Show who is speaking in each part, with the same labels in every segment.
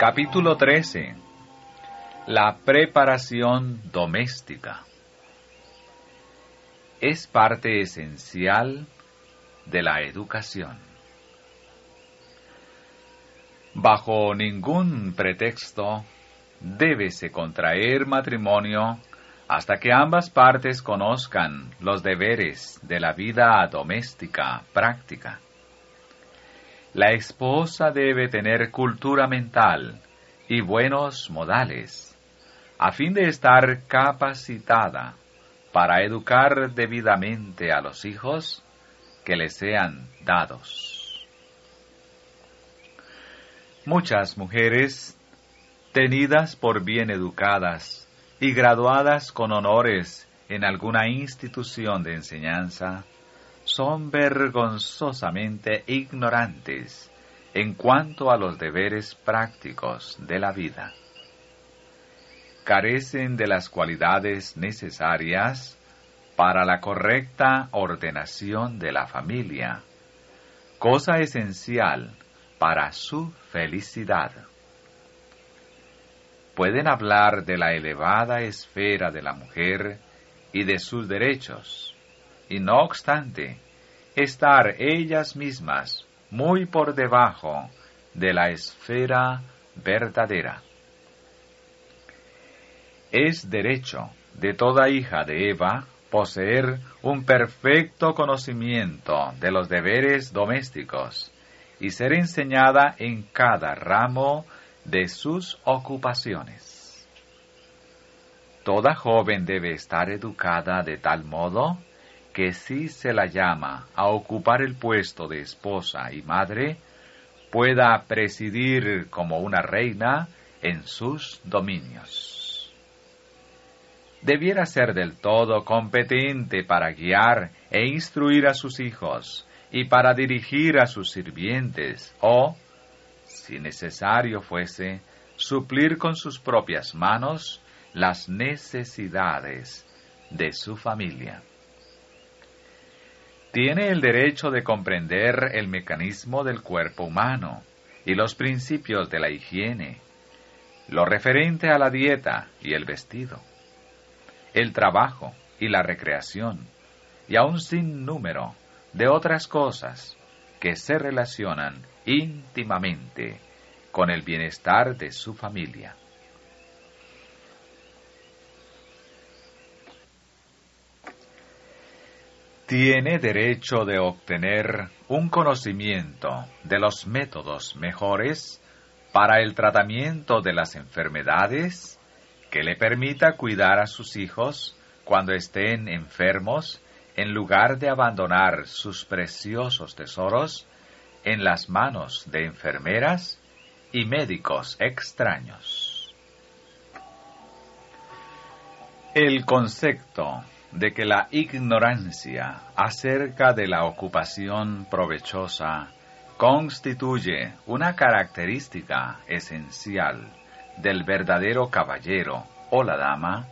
Speaker 1: Capítulo 13. La preparación doméstica. Es parte esencial de la educación. Bajo ningún pretexto débese contraer matrimonio hasta que ambas partes conozcan los deberes de la vida doméstica práctica. La esposa debe tener cultura mental y buenos modales, a fin de estar capacitada para educar debidamente a los hijos que le sean dados. Muchas mujeres, tenidas por bien educadas y graduadas con honores en alguna institución de enseñanza, son vergonzosamente ignorantes en cuanto a los deberes prácticos de la vida. Carecen de las cualidades necesarias para la correcta ordenación de la familia, cosa esencial para su felicidad. Pueden hablar de la elevada esfera de la mujer y de sus derechos, y no obstante, estar ellas mismas muy por debajo de la esfera verdadera. Es derecho de toda hija de Eva poseer un perfecto conocimiento de los deberes domésticos y ser enseñada en cada ramo de sus ocupaciones. Toda joven debe estar educada de tal modo que si se la llama a ocupar el puesto de esposa y madre, pueda presidir como una reina en sus dominios. Debiera ser del todo competente para guiar e instruir a sus hijos y para dirigir a sus sirvientes o, si necesario fuese, suplir con sus propias manos las necesidades de su familia tiene el derecho de comprender el mecanismo del cuerpo humano y los principios de la higiene, lo referente a la dieta y el vestido, el trabajo y la recreación, y a un sinnúmero de otras cosas que se relacionan íntimamente con el bienestar de su familia. Tiene derecho de obtener un conocimiento de los métodos mejores para el tratamiento de las enfermedades que le permita cuidar a sus hijos cuando estén enfermos en lugar de abandonar sus preciosos tesoros en las manos de enfermeras y médicos extraños. El concepto de que la ignorancia acerca de la ocupación provechosa constituye una característica esencial del verdadero caballero o la dama,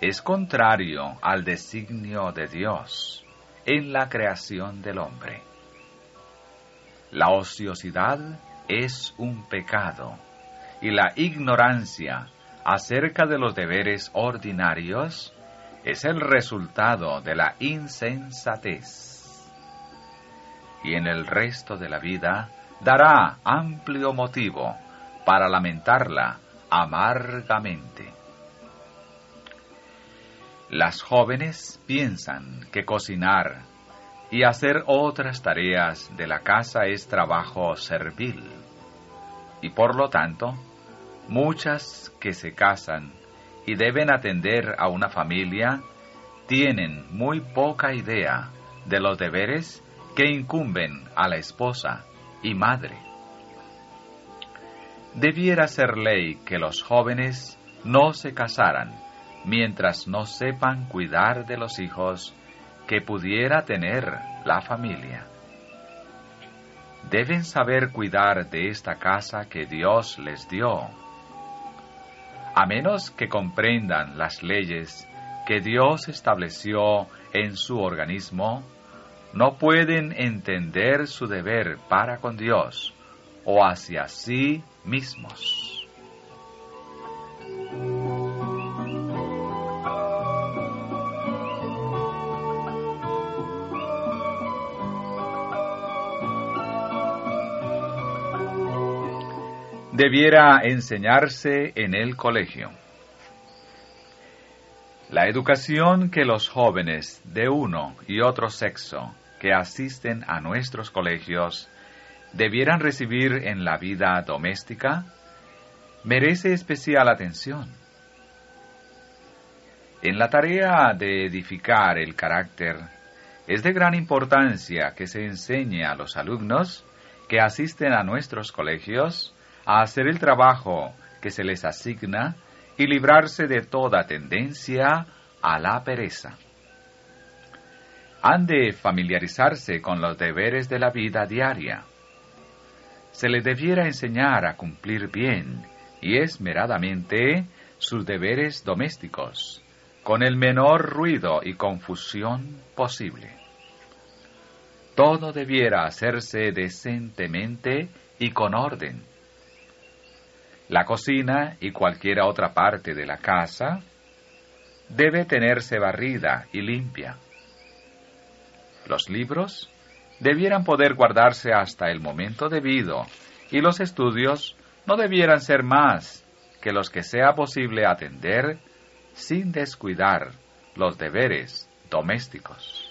Speaker 1: es contrario al designio de Dios en la creación del hombre. La ociosidad es un pecado y la ignorancia acerca de los deberes ordinarios es el resultado de la insensatez. Y en el resto de la vida dará amplio motivo para lamentarla amargamente. Las jóvenes piensan que cocinar y hacer otras tareas de la casa es trabajo servil, y por lo tanto, muchas que se casan y deben atender a una familia tienen muy poca idea de los deberes que incumben a la esposa y madre. Debiera ser ley que los jóvenes no se casaran mientras no sepan cuidar de los hijos que pudiera tener la familia. Deben saber cuidar de esta casa que Dios les dio a menos que comprendan las leyes que Dios estableció en su organismo, no pueden entender su deber para con Dios o hacia sí mismos. Debiera enseñarse en el colegio. La educación que los jóvenes de uno y otro sexo que asisten a nuestros colegios debieran recibir en la vida doméstica merece especial atención. En la tarea de edificar el carácter, es de gran importancia que se enseñe a los alumnos que asisten a nuestros colegios a hacer el trabajo que se les asigna y librarse de toda tendencia a la pereza. Han de familiarizarse con los deberes de la vida diaria. Se les debiera enseñar a cumplir bien y esmeradamente sus deberes domésticos, con el menor ruido y confusión posible. Todo debiera hacerse decentemente y con orden la cocina y cualquier otra parte de la casa debe tenerse barrida y limpia. Los libros debieran poder guardarse hasta el momento debido y los estudios no debieran ser más que los que sea posible atender sin descuidar los deberes domésticos.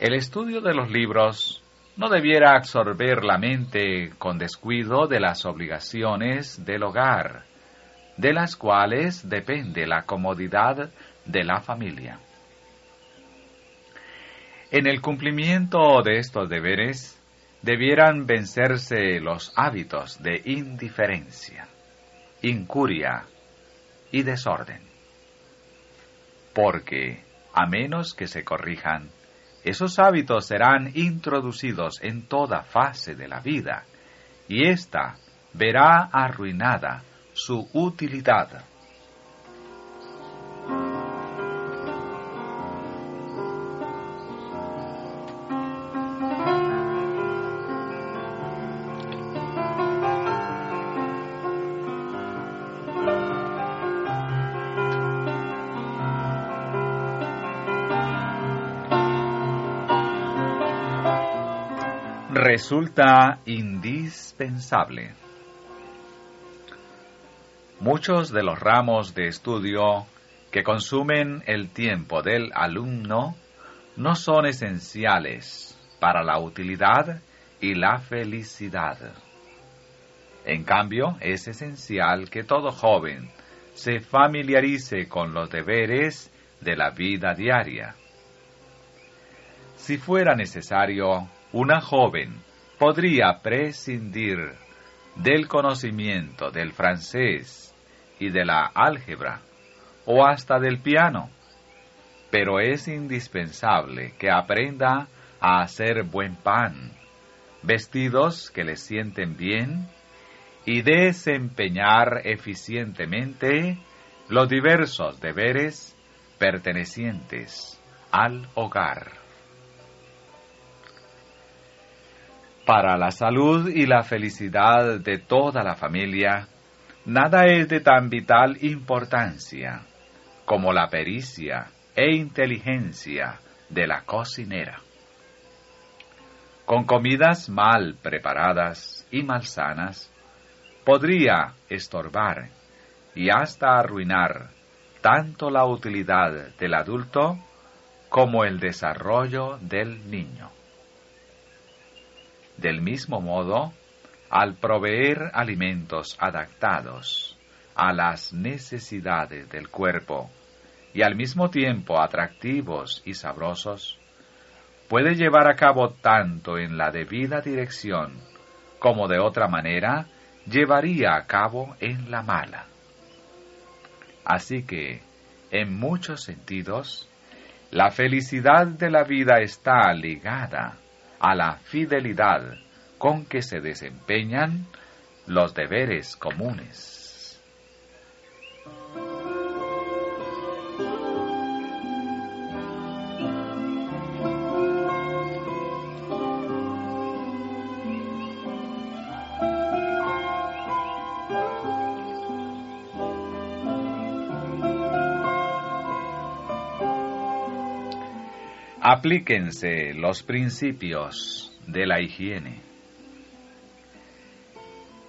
Speaker 1: El estudio de los libros no debiera absorber la mente con descuido de las obligaciones del hogar, de las cuales depende la comodidad de la familia. En el cumplimiento de estos deberes, debieran vencerse los hábitos de indiferencia, incuria y desorden. Porque, a menos que se corrijan, esos hábitos serán introducidos en toda fase de la vida y ésta verá arruinada su utilidad. Resulta indispensable. Muchos de los ramos de estudio que consumen el tiempo del alumno no son esenciales para la utilidad y la felicidad. En cambio, es esencial que todo joven se familiarice con los deberes de la vida diaria. Si fuera necesario, una joven podría prescindir del conocimiento del francés y de la álgebra o hasta del piano, pero es indispensable que aprenda a hacer buen pan, vestidos que le sienten bien y desempeñar eficientemente los diversos deberes pertenecientes al hogar. Para la salud y la felicidad de toda la familia, nada es de tan vital importancia como la pericia e inteligencia de la cocinera. Con comidas mal preparadas y malsanas, podría estorbar y hasta arruinar tanto la utilidad del adulto como el desarrollo del niño. Del mismo modo, al proveer alimentos adaptados a las necesidades del cuerpo y al mismo tiempo atractivos y sabrosos, puede llevar a cabo tanto en la debida dirección como de otra manera llevaría a cabo en la mala. Así que, en muchos sentidos, la felicidad de la vida está ligada a la fidelidad con que se desempeñan los deberes comunes. Aplíquense los principios de la higiene.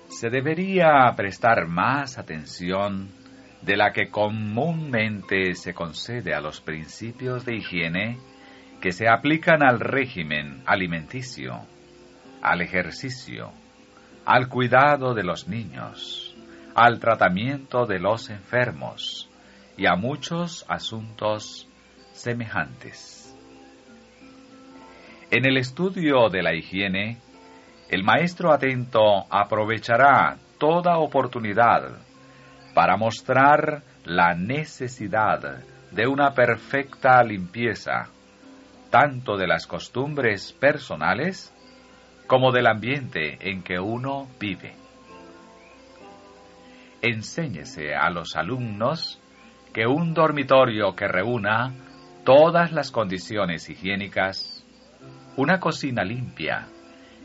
Speaker 1: Se debería prestar más atención de la que comúnmente se concede a los principios de higiene que se aplican al régimen alimenticio, al ejercicio, al cuidado de los niños, al tratamiento de los enfermos y a muchos asuntos semejantes. En el estudio de la higiene, el maestro atento aprovechará toda oportunidad para mostrar la necesidad de una perfecta limpieza, tanto de las costumbres personales como del ambiente en que uno vive. Enséñese a los alumnos que un dormitorio que reúna todas las condiciones higiénicas una cocina limpia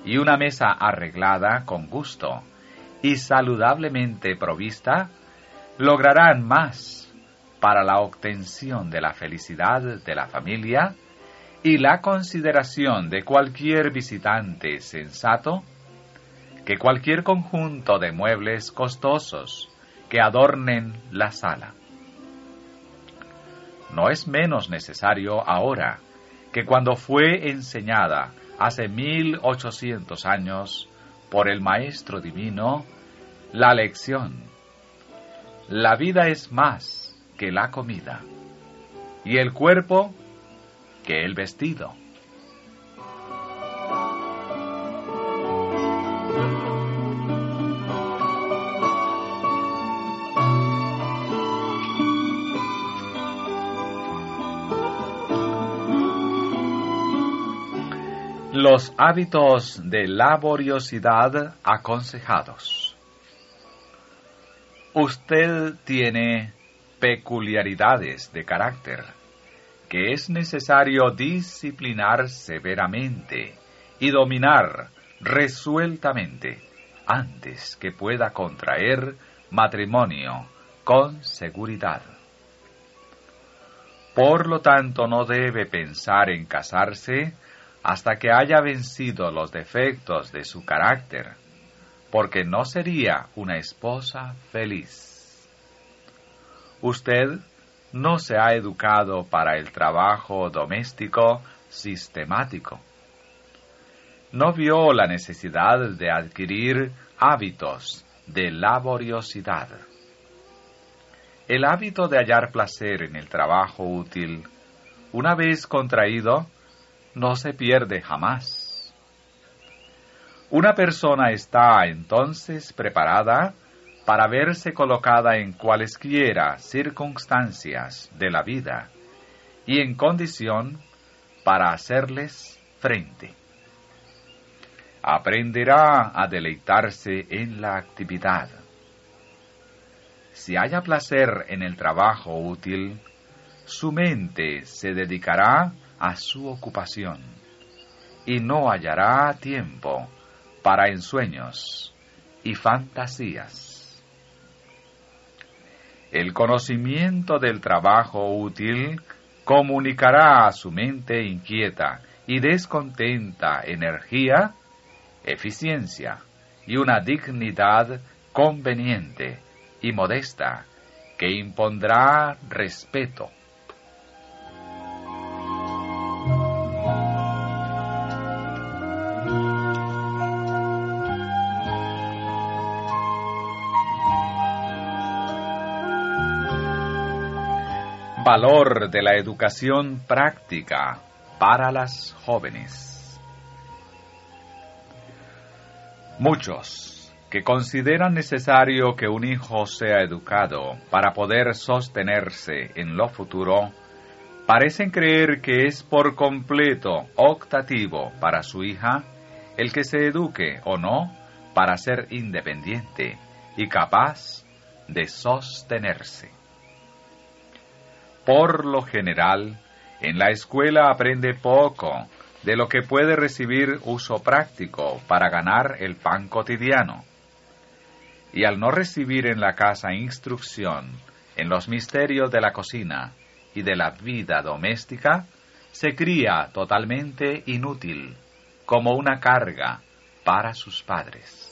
Speaker 1: y una mesa arreglada con gusto y saludablemente provista, lograrán más para la obtención de la felicidad de la familia y la consideración de cualquier visitante sensato que cualquier conjunto de muebles costosos que adornen la sala. No es menos necesario ahora que cuando fue enseñada hace mil ochocientos años por el Maestro Divino, la lección, la vida es más que la comida, y el cuerpo que el vestido. Los hábitos de laboriosidad aconsejados. Usted tiene peculiaridades de carácter que es necesario disciplinar severamente y dominar resueltamente antes que pueda contraer matrimonio con seguridad. Por lo tanto, no debe pensar en casarse hasta que haya vencido los defectos de su carácter, porque no sería una esposa feliz. Usted no se ha educado para el trabajo doméstico sistemático. No vio la necesidad de adquirir hábitos de laboriosidad. El hábito de hallar placer en el trabajo útil, una vez contraído, no se pierde jamás. Una persona está entonces preparada para verse colocada en cualesquiera circunstancias de la vida y en condición para hacerles frente. Aprenderá a deleitarse en la actividad. Si haya placer en el trabajo útil, su mente se dedicará a su ocupación y no hallará tiempo para ensueños y fantasías. El conocimiento del trabajo útil comunicará a su mente inquieta y descontenta energía, eficiencia y una dignidad conveniente y modesta que impondrá respeto valor de la educación práctica para las jóvenes. Muchos que consideran necesario que un hijo sea educado para poder sostenerse en lo futuro, parecen creer que es por completo optativo para su hija el que se eduque o no para ser independiente y capaz de sostenerse. Por lo general, en la escuela aprende poco de lo que puede recibir uso práctico para ganar el pan cotidiano. Y al no recibir en la casa instrucción en los misterios de la cocina y de la vida doméstica, se cría totalmente inútil, como una carga para sus padres.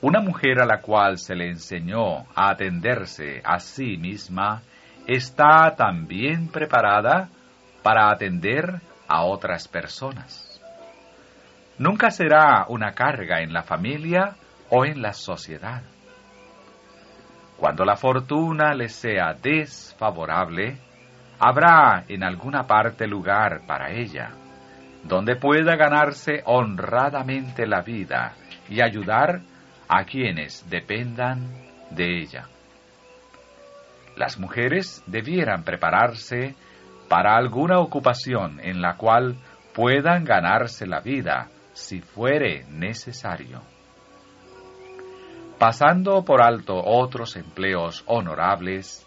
Speaker 1: Una mujer a la cual se le enseñó a atenderse a sí misma está también preparada para atender a otras personas. Nunca será una carga en la familia o en la sociedad. Cuando la fortuna le sea desfavorable, habrá en alguna parte lugar para ella, donde pueda ganarse honradamente la vida y ayudar a quienes dependan de ella. Las mujeres debieran prepararse para alguna ocupación en la cual puedan ganarse la vida si fuere necesario. Pasando por alto otros empleos honorables,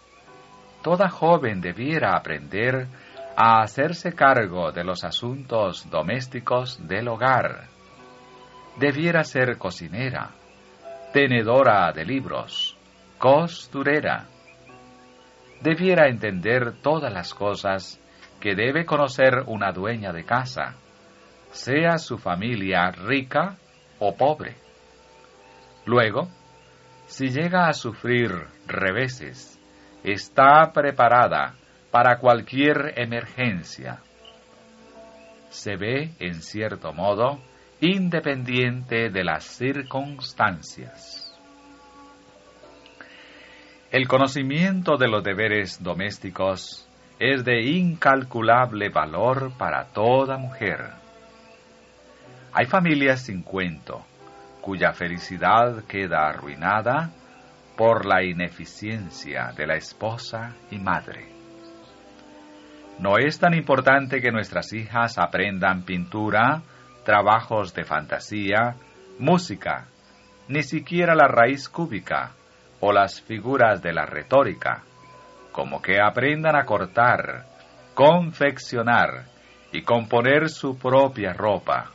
Speaker 1: toda joven debiera aprender a hacerse cargo de los asuntos domésticos del hogar. Debiera ser cocinera, tenedora de libros, costurera. Debiera entender todas las cosas que debe conocer una dueña de casa, sea su familia rica o pobre. Luego, si llega a sufrir reveses, está preparada para cualquier emergencia. Se ve, en cierto modo, independiente de las circunstancias. El conocimiento de los deberes domésticos es de incalculable valor para toda mujer. Hay familias sin cuento, cuya felicidad queda arruinada por la ineficiencia de la esposa y madre. No es tan importante que nuestras hijas aprendan pintura, trabajos de fantasía, música, ni siquiera la raíz cúbica o las figuras de la retórica, como que aprendan a cortar, confeccionar y componer su propia ropa,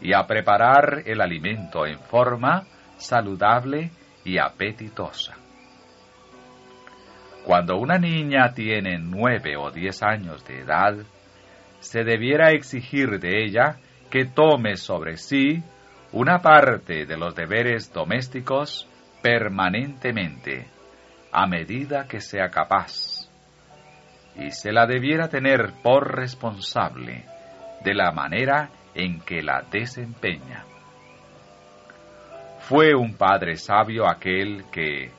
Speaker 1: y a preparar el alimento en forma saludable y apetitosa. Cuando una niña tiene nueve o diez años de edad, se debiera exigir de ella que tome sobre sí una parte de los deberes domésticos permanentemente, a medida que sea capaz, y se la debiera tener por responsable de la manera en que la desempeña. Fue un padre sabio aquel que,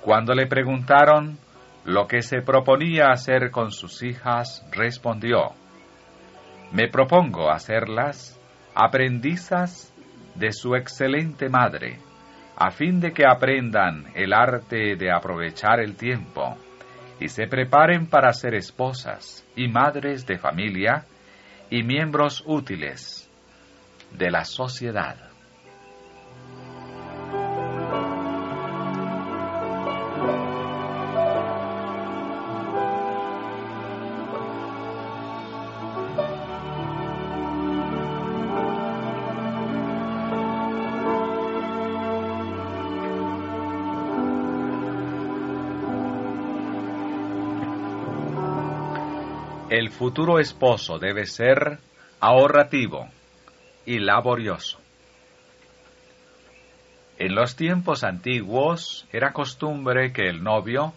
Speaker 1: cuando le preguntaron lo que se proponía hacer con sus hijas, respondió, Me propongo hacerlas aprendizas de su excelente madre, a fin de que aprendan el arte de aprovechar el tiempo y se preparen para ser esposas y madres de familia y miembros útiles de la sociedad. El futuro esposo debe ser ahorrativo y laborioso. En los tiempos antiguos era costumbre que el novio,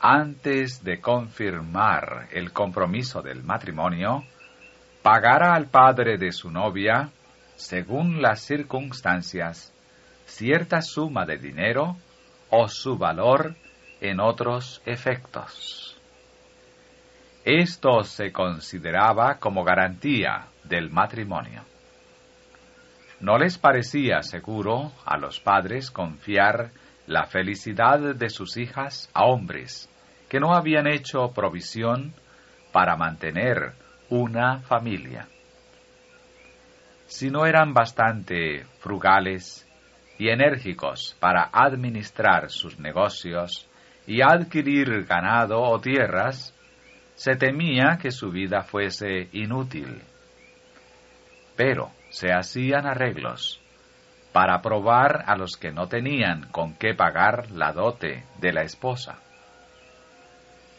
Speaker 1: antes de confirmar el compromiso del matrimonio, pagara al padre de su novia, según las circunstancias, cierta suma de dinero o su valor en otros efectos. Esto se consideraba como garantía del matrimonio. ¿No les parecía seguro a los padres confiar la felicidad de sus hijas a hombres que no habían hecho provisión para mantener una familia? Si no eran bastante frugales y enérgicos para administrar sus negocios y adquirir ganado o tierras, se temía que su vida fuese inútil. Pero se hacían arreglos para probar a los que no tenían con qué pagar la dote de la esposa.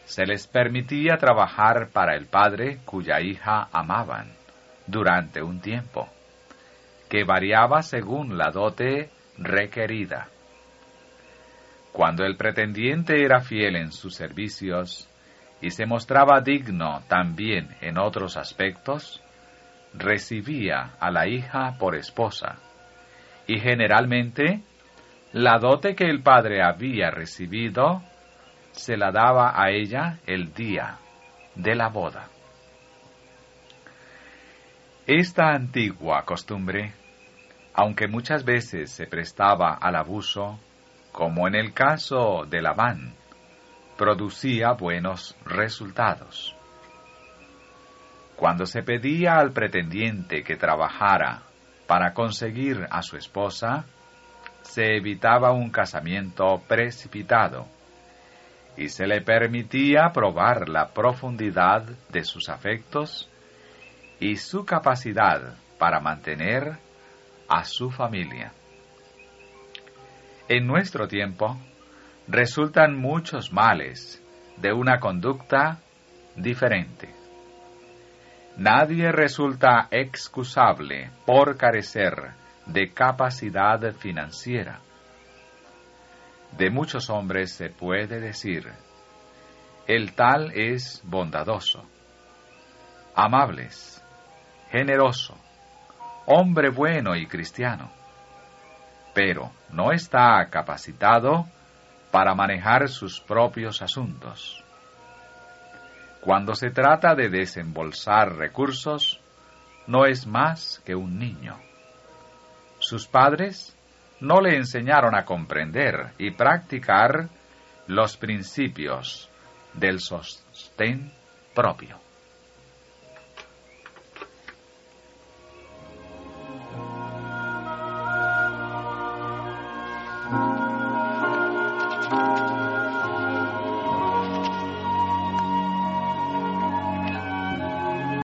Speaker 1: se les permitía trabajar para el padre cuya hija amaban durante un tiempo, que variaba según la dote requerida. Cuando el pretendiente era fiel en sus servicios y se mostraba digno también en otros aspectos, recibía a la hija por esposa, y generalmente la dote que el padre había recibido se la daba a ella el día de la boda. Esta antigua costumbre, aunque muchas veces se prestaba al abuso, como en el caso de Labán, producía buenos resultados. Cuando se pedía al pretendiente que trabajara para conseguir a su esposa, se evitaba un casamiento precipitado y se le permitía probar la profundidad de sus afectos y su capacidad para mantener a su familia. En nuestro tiempo resultan muchos males de una conducta diferente. Nadie resulta excusable por carecer de capacidad financiera de muchos hombres se puede decir, el tal es bondadoso, amables, generoso, hombre bueno y cristiano, pero no está capacitado para manejar sus propios asuntos. Cuando se trata de desembolsar recursos, no es más que un niño. Sus padres no le enseñaron a comprender y practicar los principios del sostén propio.